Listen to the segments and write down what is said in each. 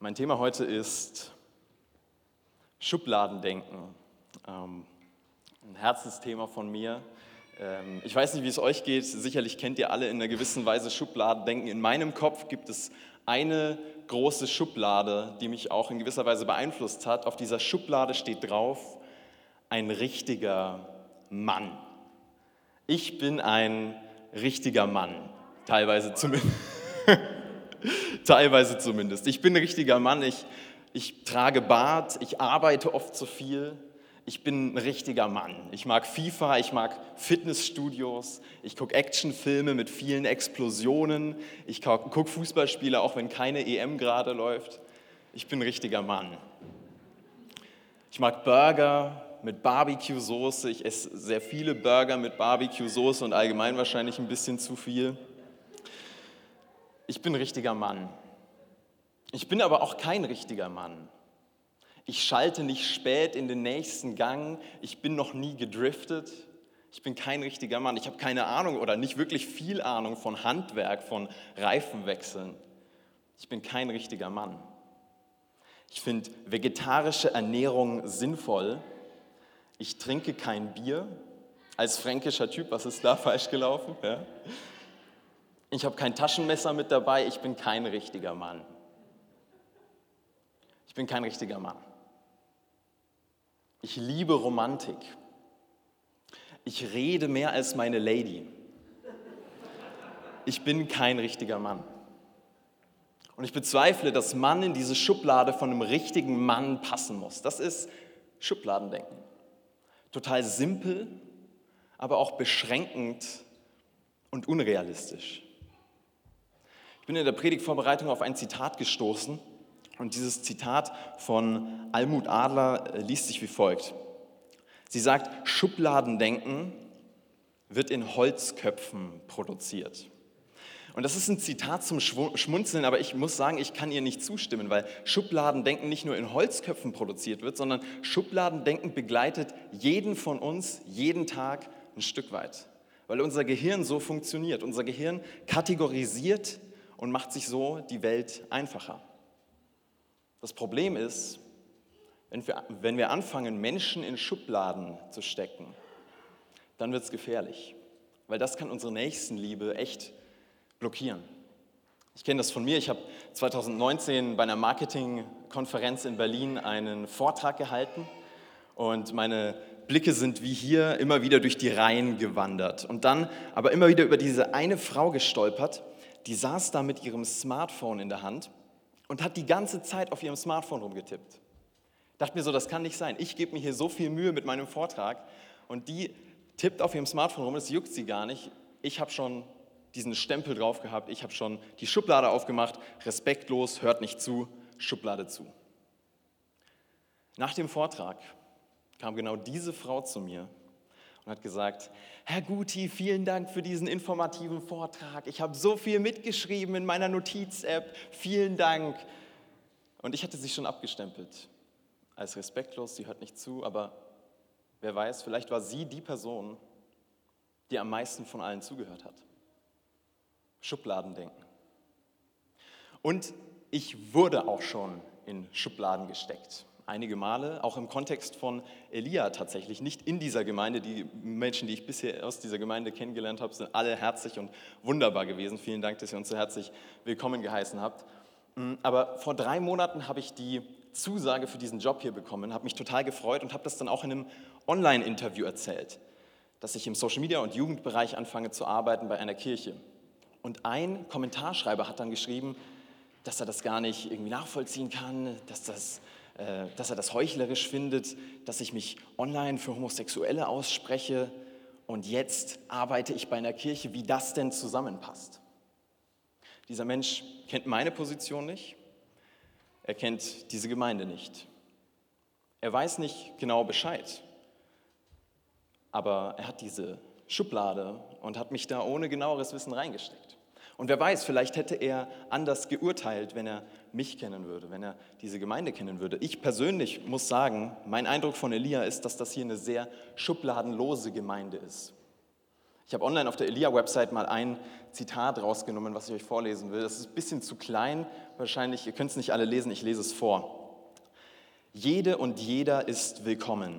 Mein Thema heute ist Schubladendenken. Ähm, ein Herzensthema von mir. Ähm, ich weiß nicht, wie es euch geht. Sicherlich kennt ihr alle in einer gewissen Weise Schubladendenken. In meinem Kopf gibt es eine große Schublade, die mich auch in gewisser Weise beeinflusst hat. Auf dieser Schublade steht drauf, ein richtiger Mann. Ich bin ein richtiger Mann, teilweise zumindest. Teilweise zumindest. Ich bin ein richtiger Mann, ich, ich trage Bart, ich arbeite oft zu viel. Ich bin ein richtiger Mann. Ich mag FIFA, ich mag Fitnessstudios, ich gucke Actionfilme mit vielen Explosionen, ich gucke Fußballspiele, auch wenn keine EM gerade läuft. Ich bin ein richtiger Mann. Ich mag Burger mit Barbecue-Soße. Ich esse sehr viele Burger mit Barbecue-Soße und allgemein wahrscheinlich ein bisschen zu viel ich bin ein richtiger Mann. Ich bin aber auch kein richtiger Mann. Ich schalte nicht spät in den nächsten Gang. Ich bin noch nie gedriftet. Ich bin kein richtiger Mann. Ich habe keine Ahnung oder nicht wirklich viel Ahnung von Handwerk, von Reifenwechseln. Ich bin kein richtiger Mann. Ich finde vegetarische Ernährung sinnvoll. Ich trinke kein Bier. Als fränkischer Typ, was ist da falsch gelaufen? Ja? Ich habe kein Taschenmesser mit dabei, ich bin kein richtiger Mann. Ich bin kein richtiger Mann. Ich liebe Romantik. Ich rede mehr als meine Lady. Ich bin kein richtiger Mann. Und ich bezweifle, dass Mann in diese Schublade von einem richtigen Mann passen muss. Das ist Schubladendenken. Total simpel, aber auch beschränkend und unrealistisch bin in der Predigtvorbereitung auf ein Zitat gestoßen und dieses Zitat von Almut Adler äh, liest sich wie folgt. Sie sagt, Schubladendenken wird in Holzköpfen produziert. Und das ist ein Zitat zum Schmunzeln, aber ich muss sagen, ich kann ihr nicht zustimmen, weil Schubladendenken nicht nur in Holzköpfen produziert wird, sondern Schubladendenken begleitet jeden von uns jeden Tag ein Stück weit. Weil unser Gehirn so funktioniert. Unser Gehirn kategorisiert und macht sich so die Welt einfacher. Das Problem ist, wenn wir, wenn wir anfangen, Menschen in Schubladen zu stecken, dann wird es gefährlich, weil das kann unsere Nächstenliebe echt blockieren. Ich kenne das von mir. Ich habe 2019 bei einer Marketingkonferenz in Berlin einen Vortrag gehalten und meine Blicke sind wie hier immer wieder durch die Reihen gewandert und dann aber immer wieder über diese eine Frau gestolpert, die saß da mit ihrem Smartphone in der Hand und hat die ganze Zeit auf ihrem Smartphone rumgetippt. Dachte mir so, das kann nicht sein. Ich gebe mir hier so viel Mühe mit meinem Vortrag und die tippt auf ihrem Smartphone rum, das juckt sie gar nicht. Ich habe schon diesen Stempel drauf gehabt, ich habe schon die Schublade aufgemacht, respektlos, hört nicht zu, Schublade zu. Nach dem Vortrag kam genau diese Frau zu mir und hat gesagt, Herr Guti, vielen Dank für diesen informativen Vortrag. Ich habe so viel mitgeschrieben in meiner Notiz-App. Vielen Dank. Und ich hatte sie schon abgestempelt als respektlos, sie hört nicht zu, aber wer weiß, vielleicht war sie die Person, die am meisten von allen zugehört hat. Schubladendenken. Und ich wurde auch schon in Schubladen gesteckt einige Male, auch im Kontext von Elia tatsächlich, nicht in dieser Gemeinde. Die Menschen, die ich bisher aus dieser Gemeinde kennengelernt habe, sind alle herzlich und wunderbar gewesen. Vielen Dank, dass ihr uns so herzlich willkommen geheißen habt. Mm, aber vor drei Monaten habe ich die Zusage für diesen Job hier bekommen, habe mich total gefreut und habe das dann auch in einem Online-Interview erzählt, dass ich im Social-Media- und Jugendbereich anfange zu arbeiten bei einer Kirche. Und ein Kommentarschreiber hat dann geschrieben, dass er das gar nicht irgendwie nachvollziehen kann, dass das dass er das heuchlerisch findet, dass ich mich online für Homosexuelle ausspreche und jetzt arbeite ich bei einer Kirche, wie das denn zusammenpasst. Dieser Mensch kennt meine Position nicht, er kennt diese Gemeinde nicht. Er weiß nicht genau Bescheid, aber er hat diese Schublade und hat mich da ohne genaueres Wissen reingesteckt. Und wer weiß, vielleicht hätte er anders geurteilt, wenn er mich kennen würde, wenn er diese Gemeinde kennen würde. Ich persönlich muss sagen, mein Eindruck von Elia ist, dass das hier eine sehr schubladenlose Gemeinde ist. Ich habe online auf der Elia-Website mal ein Zitat rausgenommen, was ich euch vorlesen will. Das ist ein bisschen zu klein, wahrscheinlich, ihr könnt es nicht alle lesen, ich lese es vor. Jede und jeder ist willkommen,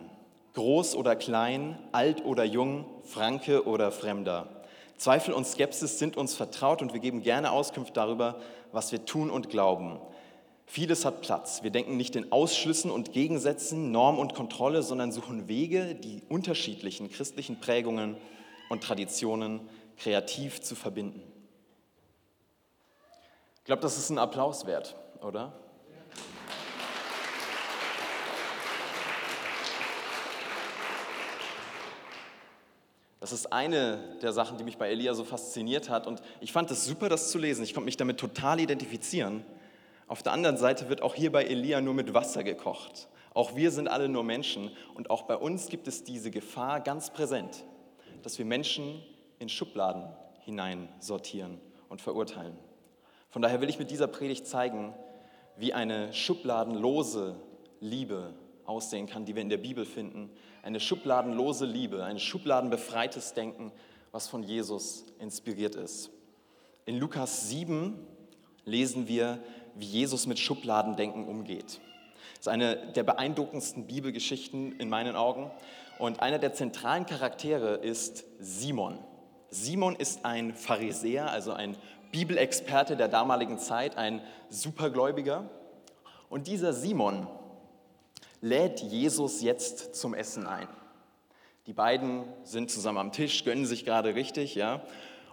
groß oder klein, alt oder jung, Franke oder Fremder. Zweifel und Skepsis sind uns vertraut und wir geben gerne Auskunft darüber, was wir tun und glauben. Vieles hat Platz. Wir denken nicht in Ausschlüssen und Gegensätzen, Norm und Kontrolle, sondern suchen Wege, die unterschiedlichen christlichen Prägungen und Traditionen kreativ zu verbinden. Ich glaube, das ist ein Applaus wert, oder? Das ist eine der Sachen, die mich bei Elia so fasziniert hat. Und ich fand es super, das zu lesen. Ich konnte mich damit total identifizieren. Auf der anderen Seite wird auch hier bei Elia nur mit Wasser gekocht. Auch wir sind alle nur Menschen. Und auch bei uns gibt es diese Gefahr ganz präsent, dass wir Menschen in Schubladen hineinsortieren und verurteilen. Von daher will ich mit dieser Predigt zeigen, wie eine schubladenlose Liebe aussehen kann, die wir in der Bibel finden. Eine schubladenlose Liebe, ein schubladenbefreites Denken, was von Jesus inspiriert ist. In Lukas 7 lesen wir, wie Jesus mit Schubladendenken umgeht. Das ist eine der beeindruckendsten Bibelgeschichten in meinen Augen. Und einer der zentralen Charaktere ist Simon. Simon ist ein Pharisäer, also ein Bibelexperte der damaligen Zeit, ein Supergläubiger. Und dieser Simon lädt Jesus jetzt zum Essen ein. Die beiden sind zusammen am Tisch, gönnen sich gerade richtig, ja.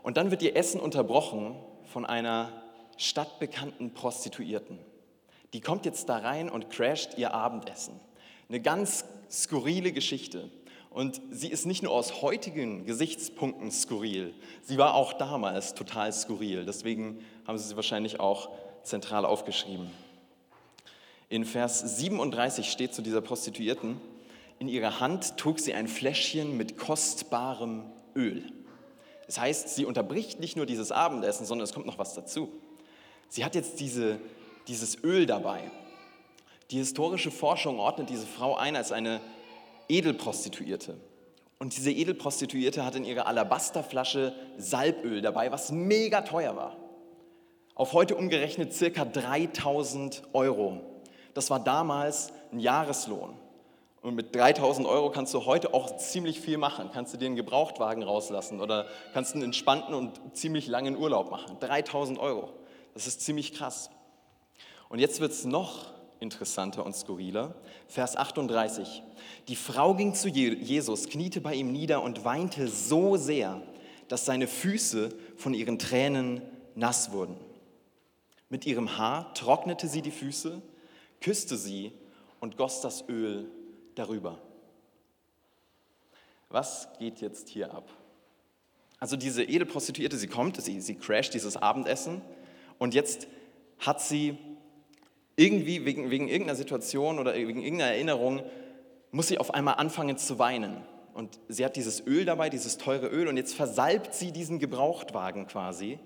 Und dann wird ihr Essen unterbrochen von einer stadtbekannten Prostituierten. Die kommt jetzt da rein und crasht ihr Abendessen. Eine ganz skurrile Geschichte. Und sie ist nicht nur aus heutigen Gesichtspunkten skurril, sie war auch damals total skurril. Deswegen haben sie sie wahrscheinlich auch zentral aufgeschrieben. In Vers 37 steht zu dieser Prostituierten, in ihrer Hand trug sie ein Fläschchen mit kostbarem Öl. Das heißt, sie unterbricht nicht nur dieses Abendessen, sondern es kommt noch was dazu. Sie hat jetzt diese, dieses Öl dabei. Die historische Forschung ordnet diese Frau ein als eine Edelprostituierte. Und diese Edelprostituierte hat in ihrer Alabasterflasche Salböl dabei, was mega teuer war. Auf heute umgerechnet circa 3000 Euro. Das war damals ein Jahreslohn. Und mit 3000 Euro kannst du heute auch ziemlich viel machen. Kannst du dir einen Gebrauchtwagen rauslassen oder kannst einen entspannten und ziemlich langen Urlaub machen. 3000 Euro. Das ist ziemlich krass. Und jetzt wird es noch interessanter und skurriler. Vers 38. Die Frau ging zu Jesus, kniete bei ihm nieder und weinte so sehr, dass seine Füße von ihren Tränen nass wurden. Mit ihrem Haar trocknete sie die Füße, küsste sie und goss das Öl darüber. Was geht jetzt hier ab? Also diese Edelprostituierte, sie kommt, sie, sie crasht dieses Abendessen und jetzt hat sie irgendwie wegen, wegen irgendeiner Situation oder wegen irgendeiner Erinnerung muss sie auf einmal anfangen zu weinen. Und sie hat dieses Öl dabei, dieses teure Öl, und jetzt versalbt sie diesen Gebrauchtwagen quasi.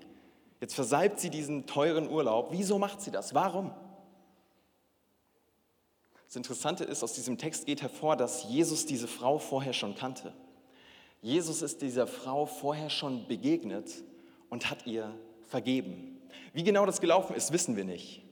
Jetzt versalbt sie diesen teuren Urlaub. Wieso macht sie das? Warum? Das Interessante ist, aus diesem Text geht hervor, dass Jesus diese Frau vorher schon kannte. Jesus ist dieser Frau vorher schon begegnet und hat ihr vergeben. Wie genau das gelaufen ist, wissen wir nicht.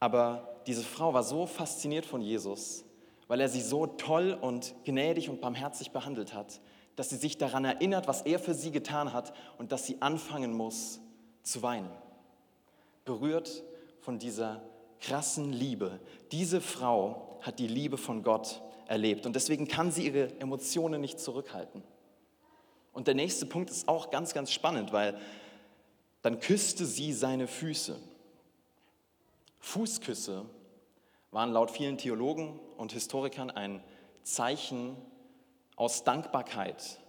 Aber diese Frau war so fasziniert von Jesus, weil er sie so toll und gnädig und barmherzig behandelt hat, dass sie sich daran erinnert, was er für sie getan hat und dass sie anfangen muss zu weinen. Berührt von dieser krassen Liebe. Diese Frau hat die Liebe von Gott erlebt und deswegen kann sie ihre Emotionen nicht zurückhalten. Und der nächste Punkt ist auch ganz, ganz spannend, weil dann küsste sie seine Füße. Fußküsse waren laut vielen Theologen und Historikern ein Zeichen aus Dankbarkeit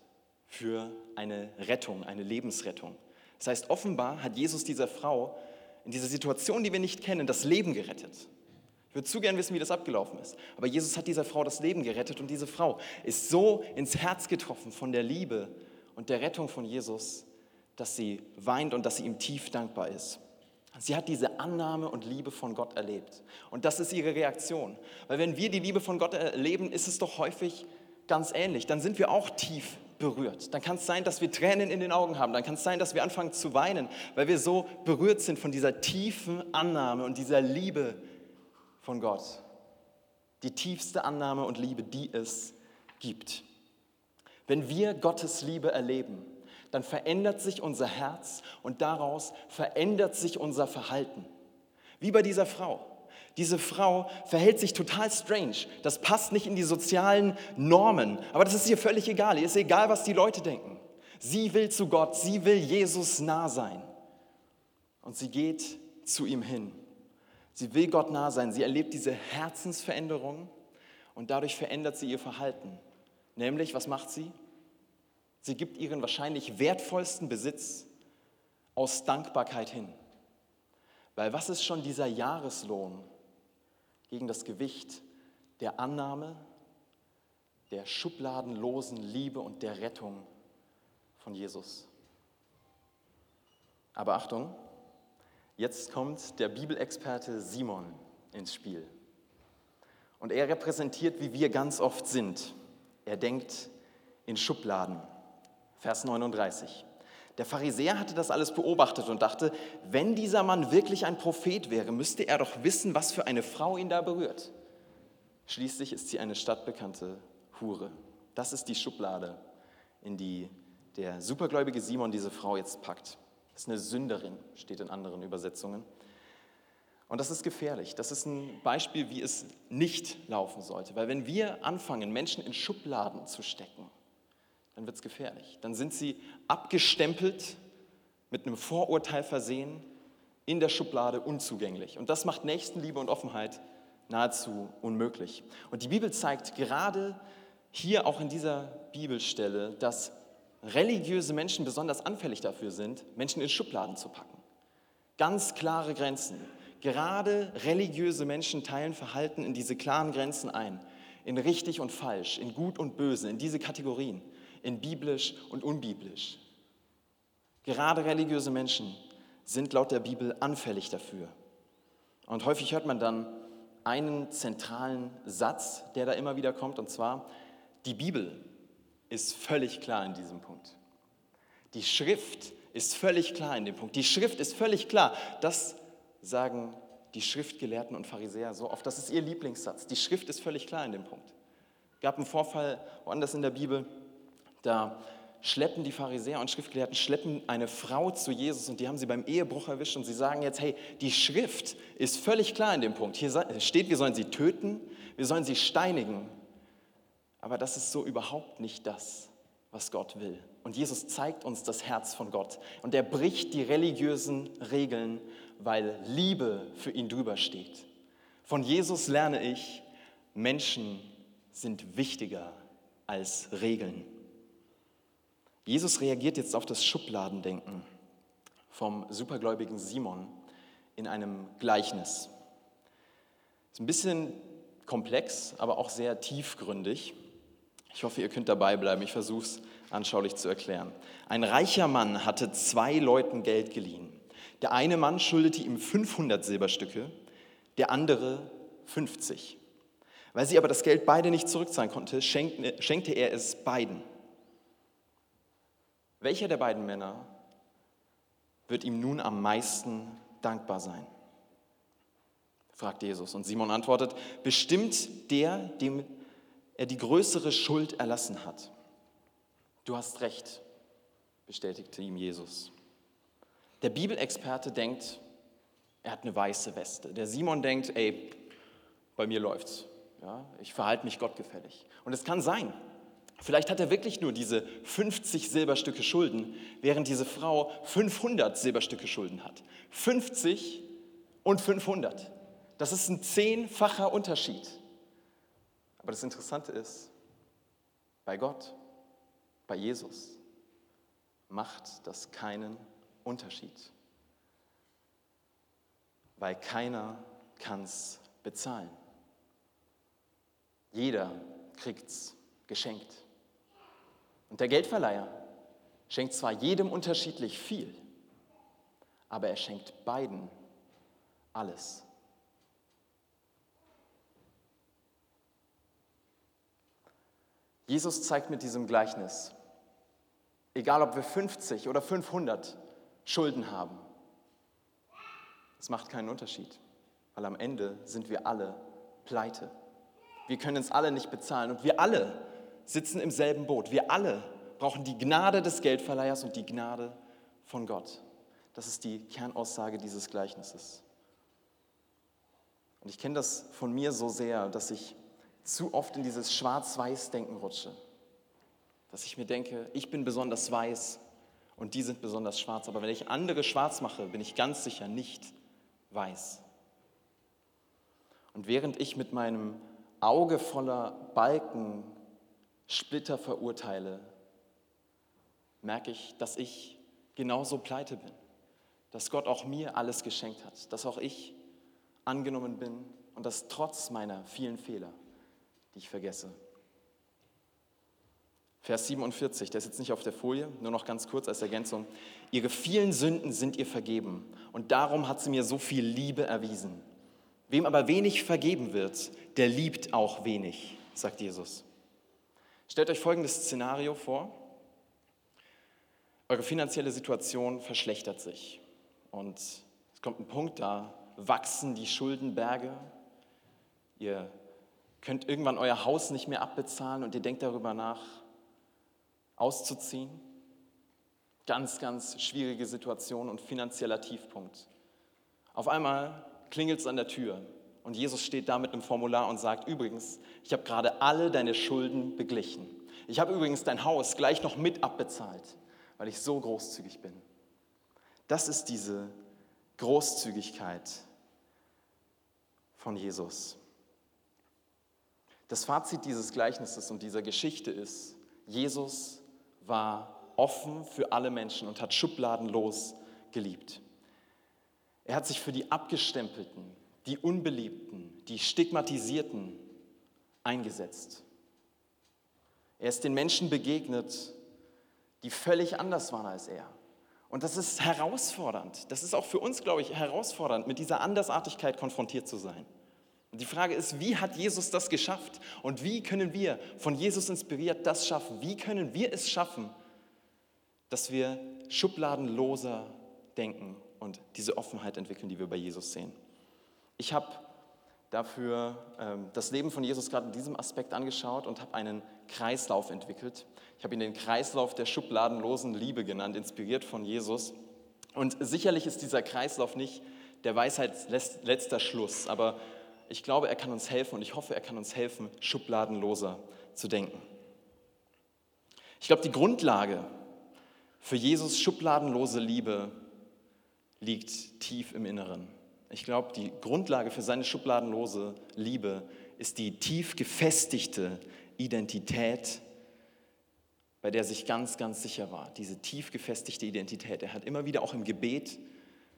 für eine Rettung, eine Lebensrettung. Das heißt, offenbar hat Jesus dieser Frau in dieser Situation, die wir nicht kennen, das Leben gerettet. Ich würde zu gern wissen, wie das abgelaufen ist. Aber Jesus hat dieser Frau das Leben gerettet und diese Frau ist so ins Herz getroffen von der Liebe und der Rettung von Jesus, dass sie weint und dass sie ihm tief dankbar ist. Sie hat diese Annahme und Liebe von Gott erlebt. Und das ist ihre Reaktion. Weil wenn wir die Liebe von Gott erleben, ist es doch häufig ganz ähnlich. Dann sind wir auch tief berührt. Dann kann es sein, dass wir Tränen in den Augen haben. Dann kann es sein, dass wir anfangen zu weinen, weil wir so berührt sind von dieser tiefen Annahme und dieser Liebe von Gott. Die tiefste Annahme und Liebe, die es gibt. Wenn wir Gottes Liebe erleben, dann verändert sich unser Herz und daraus verändert sich unser Verhalten. Wie bei dieser Frau. Diese Frau verhält sich total strange. Das passt nicht in die sozialen Normen. Aber das ist ihr völlig egal. Ihr ist egal, was die Leute denken. Sie will zu Gott. Sie will Jesus nah sein. Und sie geht zu ihm hin. Sie will Gott nah sein. Sie erlebt diese Herzensveränderung und dadurch verändert sie ihr Verhalten. Nämlich, was macht sie? Sie gibt ihren wahrscheinlich wertvollsten Besitz aus Dankbarkeit hin. Weil was ist schon dieser Jahreslohn gegen das Gewicht der Annahme, der schubladenlosen Liebe und der Rettung von Jesus? Aber Achtung, jetzt kommt der Bibelexperte Simon ins Spiel. Und er repräsentiert, wie wir ganz oft sind. Er denkt in Schubladen. Vers 39. Der Pharisäer hatte das alles beobachtet und dachte, wenn dieser Mann wirklich ein Prophet wäre, müsste er doch wissen, was für eine Frau ihn da berührt. Schließlich ist sie eine stadtbekannte Hure. Das ist die Schublade, in die der supergläubige Simon diese Frau jetzt packt. Das ist eine Sünderin, steht in anderen Übersetzungen. Und das ist gefährlich. Das ist ein Beispiel, wie es nicht laufen sollte. Weil wenn wir anfangen, Menschen in Schubladen zu stecken, dann wird es gefährlich. Dann sind sie abgestempelt, mit einem Vorurteil versehen, in der Schublade unzugänglich. Und das macht Nächstenliebe und Offenheit nahezu unmöglich. Und die Bibel zeigt gerade hier auch in dieser Bibelstelle, dass religiöse Menschen besonders anfällig dafür sind, Menschen in Schubladen zu packen. Ganz klare Grenzen. Gerade religiöse Menschen teilen Verhalten in diese klaren Grenzen ein, in richtig und falsch, in gut und böse, in diese Kategorien in biblisch und unbiblisch. Gerade religiöse Menschen sind laut der Bibel anfällig dafür. Und häufig hört man dann einen zentralen Satz, der da immer wieder kommt, und zwar, die Bibel ist völlig klar in diesem Punkt. Die Schrift ist völlig klar in dem Punkt. Die Schrift ist völlig klar. Das sagen die Schriftgelehrten und Pharisäer so oft. Das ist ihr Lieblingssatz. Die Schrift ist völlig klar in dem Punkt. Es gab einen Vorfall woanders in der Bibel, da schleppen die Pharisäer und Schriftgelehrten schleppen eine Frau zu Jesus und die haben sie beim Ehebruch erwischt und sie sagen jetzt, hey, die Schrift ist völlig klar in dem Punkt. Hier steht, wir sollen sie töten, wir sollen sie steinigen. Aber das ist so überhaupt nicht das, was Gott will. Und Jesus zeigt uns das Herz von Gott. Und er bricht die religiösen Regeln, weil Liebe für ihn drüber steht. Von Jesus lerne ich, Menschen sind wichtiger als Regeln. Jesus reagiert jetzt auf das Schubladendenken vom supergläubigen Simon in einem Gleichnis. Ist ein bisschen komplex, aber auch sehr tiefgründig. Ich hoffe, ihr könnt dabei bleiben. Ich versuche es anschaulich zu erklären. Ein reicher Mann hatte zwei Leuten Geld geliehen. Der eine Mann schuldete ihm 500 Silberstücke, der andere 50. Weil sie aber das Geld beide nicht zurückzahlen konnte, schenkte er es beiden. Welcher der beiden Männer wird ihm nun am meisten dankbar sein? fragt Jesus. Und Simon antwortet, bestimmt der, dem er die größere Schuld erlassen hat. Du hast recht, bestätigte ihm Jesus. Der Bibelexperte denkt, er hat eine weiße Weste. Der Simon denkt, ey, bei mir läuft's. Ja, ich verhalte mich gottgefällig. Und es kann sein, Vielleicht hat er wirklich nur diese 50 Silberstücke Schulden, während diese Frau 500 Silberstücke Schulden hat. 50 und 500. Das ist ein zehnfacher Unterschied. Aber das Interessante ist, bei Gott, bei Jesus, macht das keinen Unterschied. Weil keiner kann es bezahlen. Jeder kriegt es geschenkt. Und der Geldverleiher schenkt zwar jedem unterschiedlich viel, aber er schenkt beiden alles. Jesus zeigt mit diesem Gleichnis, Egal, ob wir 50 oder 500 Schulden haben. Es macht keinen Unterschied, weil am Ende sind wir alle pleite. Wir können es alle nicht bezahlen und wir alle sitzen im selben Boot. Wir alle brauchen die Gnade des Geldverleihers und die Gnade von Gott. Das ist die Kernaussage dieses Gleichnisses. Und ich kenne das von mir so sehr, dass ich zu oft in dieses Schwarz-Weiß-Denken rutsche. Dass ich mir denke, ich bin besonders weiß und die sind besonders schwarz. Aber wenn ich andere schwarz mache, bin ich ganz sicher nicht weiß. Und während ich mit meinem Auge voller Balken Splitter verurteile, merke ich, dass ich genauso pleite bin. Dass Gott auch mir alles geschenkt hat. Dass auch ich angenommen bin und das trotz meiner vielen Fehler, die ich vergesse. Vers 47, der ist jetzt nicht auf der Folie, nur noch ganz kurz als Ergänzung. Ihre vielen Sünden sind ihr vergeben und darum hat sie mir so viel Liebe erwiesen. Wem aber wenig vergeben wird, der liebt auch wenig, sagt Jesus. Stellt euch folgendes Szenario vor. Eure finanzielle Situation verschlechtert sich und es kommt ein Punkt, da wachsen die Schuldenberge. Ihr könnt irgendwann euer Haus nicht mehr abbezahlen und ihr denkt darüber nach, auszuziehen. Ganz, ganz schwierige Situation und finanzieller Tiefpunkt. Auf einmal klingelt es an der Tür und Jesus steht da mit einem Formular und sagt, übrigens, ich habe gerade alle deine Schulden beglichen. Ich habe übrigens dein Haus gleich noch mit abbezahlt, weil ich so großzügig bin. Das ist diese Großzügigkeit von Jesus. Das Fazit dieses Gleichnisses und dieser Geschichte ist, Jesus war offen für alle Menschen und hat schubladenlos geliebt. Er hat sich für die Abgestempelten, die Unbeliebten, die Stigmatisierten eingesetzt. Er ist den Menschen begegnet, die völlig anders waren als er. Und das ist herausfordernd. Das ist auch für uns, glaube ich, herausfordernd, mit dieser Andersartigkeit konfrontiert zu sein. Und die Frage ist, wie hat Jesus das geschafft? Und wie können wir von Jesus inspiriert das schaffen? Wie können wir es schaffen, dass wir schubladenloser denken und diese Offenheit entwickeln, die wir bei Jesus sehen? Ich habe dafür ähm, das Leben von Jesus gerade in diesem Aspekt angeschaut und habe einen Kreislauf entwickelt. Ich habe ihn den Kreislauf der schubladenlosen Liebe genannt, inspiriert von Jesus. Und sicherlich ist dieser Kreislauf nicht der Weisheit letzter Schluss, aber ich glaube, er kann uns helfen und ich hoffe, er kann uns helfen, schubladenloser zu denken. Ich glaube, die Grundlage für Jesus schubladenlose Liebe liegt tief im Inneren. Ich glaube, die Grundlage für seine schubladenlose Liebe ist die tief gefestigte Identität, bei der er sich ganz, ganz sicher war. Diese tief gefestigte Identität. Er hat immer wieder auch im Gebet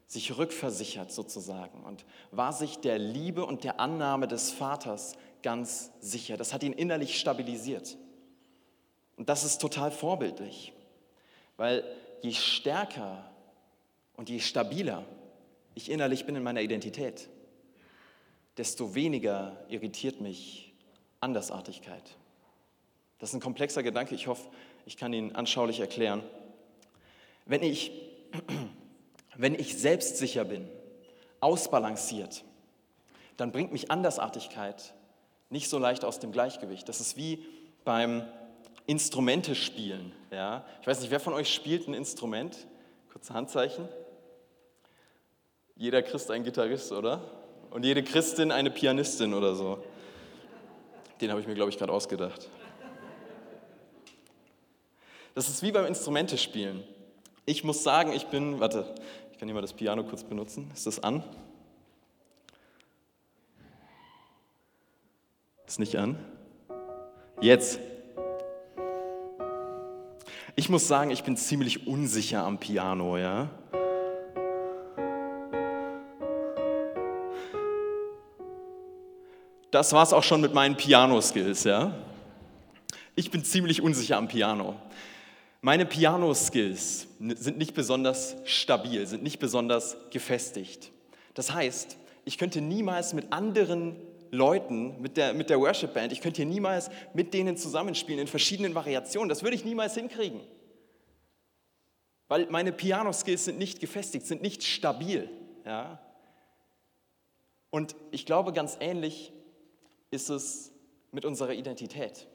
sich rückversichert sozusagen und war sich der Liebe und der Annahme des Vaters ganz sicher. Das hat ihn innerlich stabilisiert. Und das ist total vorbildlich, weil je stärker und je stabiler ich innerlich bin in meiner Identität, desto weniger irritiert mich Andersartigkeit. Das ist ein komplexer Gedanke, ich hoffe, ich kann ihn anschaulich erklären. Wenn ich wenn ich selbstsicher bin, ausbalanciert, dann bringt mich Andersartigkeit nicht so leicht aus dem Gleichgewicht. Das ist wie beim Instrumente spielen. Ja? Ich weiß nicht, wer von euch spielt ein Instrument? Kurze Handzeichen. Jeder Christ ein Gitarrist, oder? Und jede Christin eine Pianistin oder so. Den habe ich mir, glaube ich, gerade ausgedacht. Das ist wie beim Instrumente spielen. Ich muss sagen, ich bin, warte, ich kann hier mal das Piano kurz benutzen. Ist das an? Ist nicht an? Jetzt. Ich muss sagen, ich bin ziemlich unsicher am Piano, ja? Das war's auch schon mit meinen Piano-Skills, ja? Ich bin ziemlich unsicher am Piano. Meine Piano-Skills sind nicht besonders stabil, sind nicht besonders gefestigt. Das heißt, ich könnte niemals mit anderen Leuten, mit der, mit der Worship-Band, ich könnte hier niemals mit denen zusammenspielen in verschiedenen Variationen. Das würde ich niemals hinkriegen. Weil meine Piano-Skills sind nicht gefestigt, sind nicht stabil. Ja? Und ich glaube, ganz ähnlich ist es mit unserer Identität.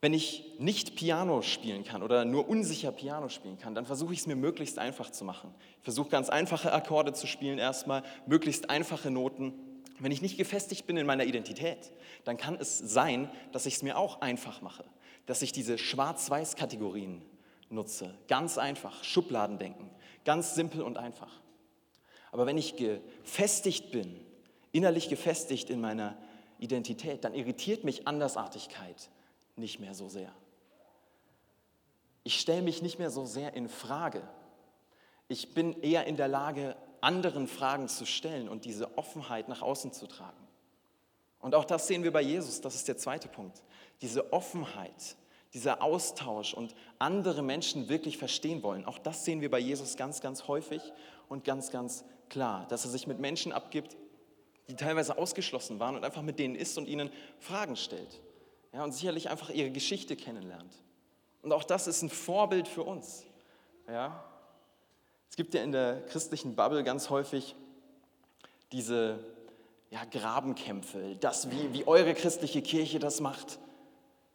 Wenn ich nicht Piano spielen kann oder nur unsicher Piano spielen kann, dann versuche ich es mir möglichst einfach zu machen. Ich versuche ganz einfache Akkorde zu spielen erstmal, möglichst einfache Noten. Wenn ich nicht gefestigt bin in meiner Identität, dann kann es sein, dass ich es mir auch einfach mache, dass ich diese Schwarz-Weiß-Kategorien nutze. Ganz einfach, Schubladendenken, ganz simpel und einfach. Aber wenn ich gefestigt bin, innerlich gefestigt in meiner Identität, dann irritiert mich Andersartigkeit nicht mehr so sehr. Ich stelle mich nicht mehr so sehr in Frage. Ich bin eher in der Lage, anderen Fragen zu stellen und diese Offenheit nach außen zu tragen. Und auch das sehen wir bei Jesus, das ist der zweite Punkt. Diese Offenheit, dieser Austausch und andere Menschen wirklich verstehen wollen, auch das sehen wir bei Jesus ganz, ganz häufig und ganz, ganz klar, dass er sich mit Menschen abgibt, die teilweise ausgeschlossen waren und einfach mit denen ist und ihnen Fragen stellt ja, und sicherlich einfach ihre Geschichte kennenlernt. Und auch das ist ein Vorbild für uns. Ja. Es gibt ja in der christlichen Bubble ganz häufig diese ja, Grabenkämpfe, das, wie, wie eure christliche Kirche das macht,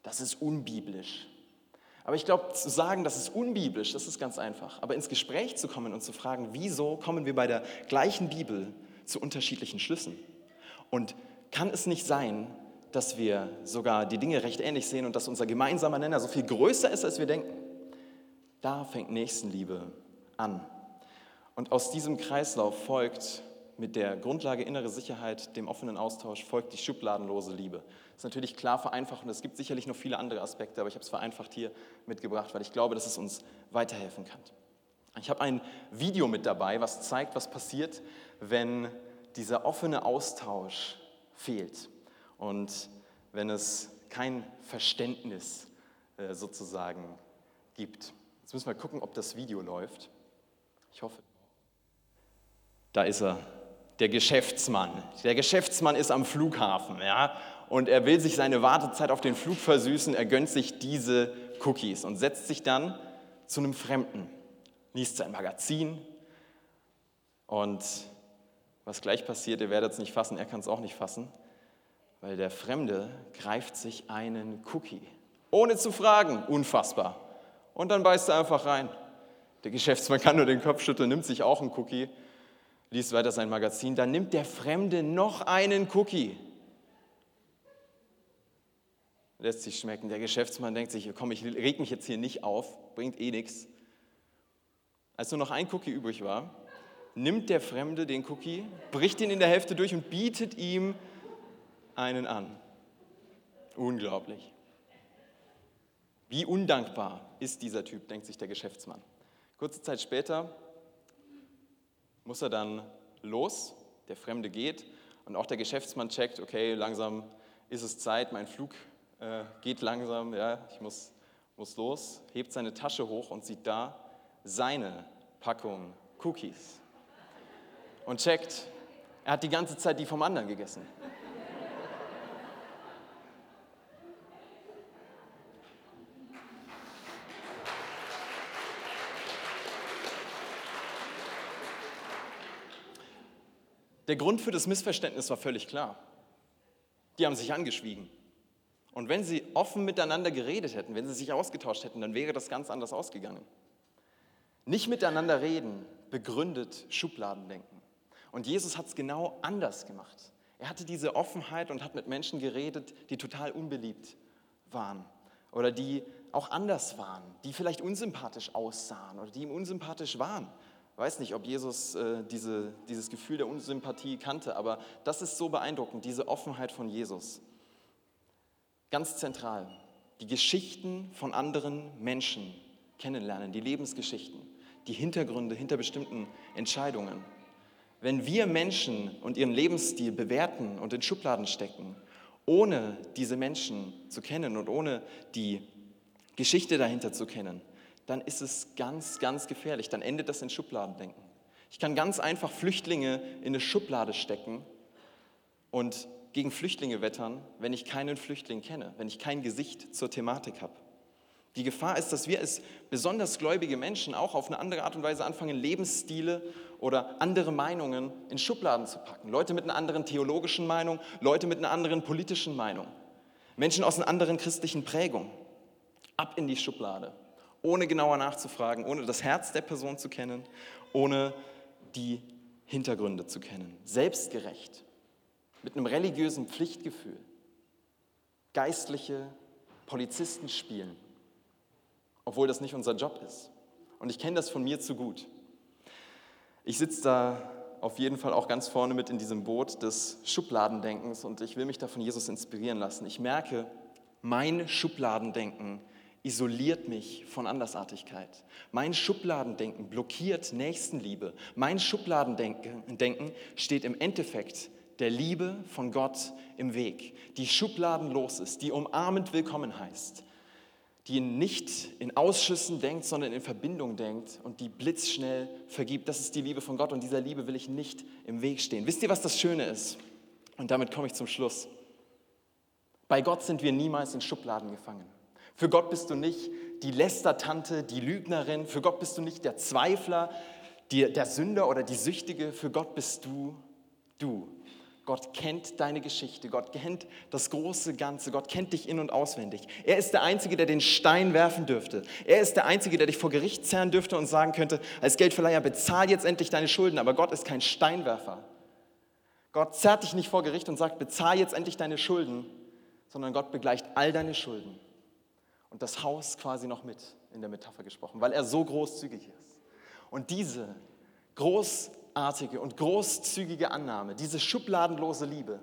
das ist unbiblisch. Aber ich glaube, zu sagen, das ist unbiblisch, das ist ganz einfach. Aber ins Gespräch zu kommen und zu fragen, wieso kommen wir bei der gleichen Bibel zu unterschiedlichen Schlüssen? Und kann es nicht sein, dass wir sogar die Dinge recht ähnlich sehen und dass unser gemeinsamer Nenner so viel größer ist, als wir denken. Da fängt Nächstenliebe an. Und aus diesem Kreislauf folgt mit der Grundlage innere Sicherheit, dem offenen Austausch, folgt die schubladenlose Liebe. Das ist natürlich klar vereinfacht und es gibt sicherlich noch viele andere Aspekte, aber ich habe es vereinfacht hier mitgebracht, weil ich glaube, dass es uns weiterhelfen kann. Ich habe ein Video mit dabei, was zeigt, was passiert, wenn dieser offene Austausch fehlt. Und wenn es kein Verständnis äh, sozusagen gibt. Jetzt müssen wir gucken, ob das Video läuft. Ich hoffe. Da ist er, der Geschäftsmann. Der Geschäftsmann ist am Flughafen, ja, und er will sich seine Wartezeit auf den Flug versüßen. Er gönnt sich diese Cookies und setzt sich dann zu einem Fremden, liest sein Magazin und was gleich passiert, ihr werdet es nicht fassen, er kann es auch nicht fassen weil der Fremde greift sich einen Cookie, ohne zu fragen, unfassbar. Und dann beißt er einfach rein. Der Geschäftsmann kann nur den Kopf schütteln, nimmt sich auch einen Cookie, liest weiter sein Magazin, dann nimmt der Fremde noch einen Cookie. Lässt sich schmecken. Der Geschäftsmann denkt sich, komm, ich reg mich jetzt hier nicht auf, bringt eh nichts. Als nur noch ein Cookie übrig war, nimmt der Fremde den Cookie, bricht ihn in der Hälfte durch und bietet ihm einen an. Unglaublich. Wie undankbar ist dieser Typ, denkt sich der Geschäftsmann. Kurze Zeit später muss er dann los, der Fremde geht und auch der Geschäftsmann checkt, okay, langsam ist es Zeit, mein Flug äh, geht langsam, ja, ich muss, muss los, hebt seine Tasche hoch und sieht da seine Packung Cookies und checkt, er hat die ganze Zeit die vom anderen gegessen. Der Grund für das Missverständnis war völlig klar. Die haben sich angeschwiegen. Und wenn sie offen miteinander geredet hätten, wenn sie sich ausgetauscht hätten, dann wäre das ganz anders ausgegangen. Nicht miteinander reden begründet Schubladendenken. Und Jesus hat es genau anders gemacht. Er hatte diese Offenheit und hat mit Menschen geredet, die total unbeliebt waren oder die auch anders waren, die vielleicht unsympathisch aussahen oder die ihm unsympathisch waren weiß nicht, ob Jesus äh, diese, dieses Gefühl der Unsympathie kannte, aber das ist so beeindruckend, diese Offenheit von Jesus. Ganz zentral, die Geschichten von anderen Menschen kennenlernen, die Lebensgeschichten, die Hintergründe hinter bestimmten Entscheidungen. Wenn wir Menschen und ihren Lebensstil bewerten und in Schubladen stecken, ohne diese Menschen zu kennen und ohne die Geschichte dahinter zu kennen, dann ist es ganz, ganz gefährlich. Dann endet das in Schubladendenken. Ich kann ganz einfach Flüchtlinge in eine Schublade stecken und gegen Flüchtlinge wettern, wenn ich keinen Flüchtling kenne, wenn ich kein Gesicht zur Thematik habe. Die Gefahr ist, dass wir als besonders gläubige Menschen auch auf eine andere Art und Weise anfangen, Lebensstile oder andere Meinungen in Schubladen zu packen. Leute mit einer anderen theologischen Meinung, Leute mit einer anderen politischen Meinung, Menschen aus einer anderen christlichen Prägung. Ab in die Schublade, ohne genauer nachzufragen, ohne das Herz der Person zu kennen, ohne die Hintergründe zu kennen. Selbstgerecht, mit einem religiösen Pflichtgefühl. Geistliche Polizisten spielen obwohl das nicht unser Job ist. Und ich kenne das von mir zu gut. Ich sitze da auf jeden Fall auch ganz vorne mit in diesem Boot des Schubladendenkens und ich will mich da von Jesus inspirieren lassen. Ich merke, mein Schubladendenken isoliert mich von Andersartigkeit. Mein Schubladendenken blockiert Nächstenliebe. Mein Schubladendenken steht im Endeffekt der Liebe von Gott im Weg, die schubladenlos ist, die umarmend willkommen heißt, die nicht in Ausschüssen denkt, sondern in Verbindung denkt und die blitzschnell vergibt. Das ist die Liebe von Gott und dieser Liebe will ich nicht im Weg stehen. Wisst ihr, was das Schöne ist? Und damit komme ich zum Schluss. Bei Gott sind wir niemals in Schubladen gefangen. Für Gott bist du nicht die Lästertante, die Lügnerin. Für Gott bist du nicht der Zweifler, der Sünder oder die Süchtige. Für Gott bist du du. Gott kennt deine Geschichte, Gott kennt das große Ganze, Gott kennt dich in und auswendig. Er ist der Einzige, der den Stein werfen dürfte. Er ist der Einzige, der dich vor Gericht zerren dürfte und sagen könnte, als Geldverleiher, bezahl jetzt endlich deine Schulden. Aber Gott ist kein Steinwerfer. Gott zerrt dich nicht vor Gericht und sagt, bezahl jetzt endlich deine Schulden, sondern Gott begleicht all deine Schulden und das Haus quasi noch mit, in der Metapher gesprochen, weil er so großzügig ist. Und diese groß großartige und großzügige Annahme, diese schubladenlose Liebe,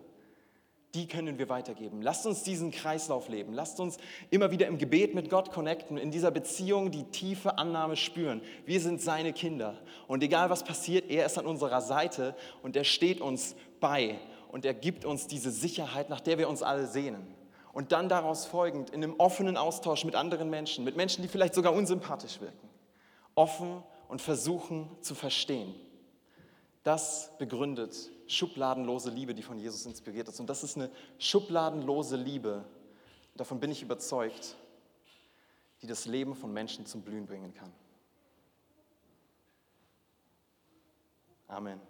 die können wir weitergeben. Lasst uns diesen Kreislauf leben. Lasst uns immer wieder im Gebet mit Gott connecten, in dieser Beziehung die tiefe Annahme spüren. Wir sind seine Kinder. Und egal was passiert, er ist an unserer Seite und er steht uns bei und er gibt uns diese Sicherheit, nach der wir uns alle sehnen. Und dann daraus folgend in einem offenen Austausch mit anderen Menschen, mit Menschen, die vielleicht sogar unsympathisch wirken, offen und versuchen zu verstehen. Das begründet schubladenlose Liebe, die von Jesus inspiriert ist. Und das ist eine schubladenlose Liebe, davon bin ich überzeugt, die das Leben von Menschen zum Blühen bringen kann. Amen.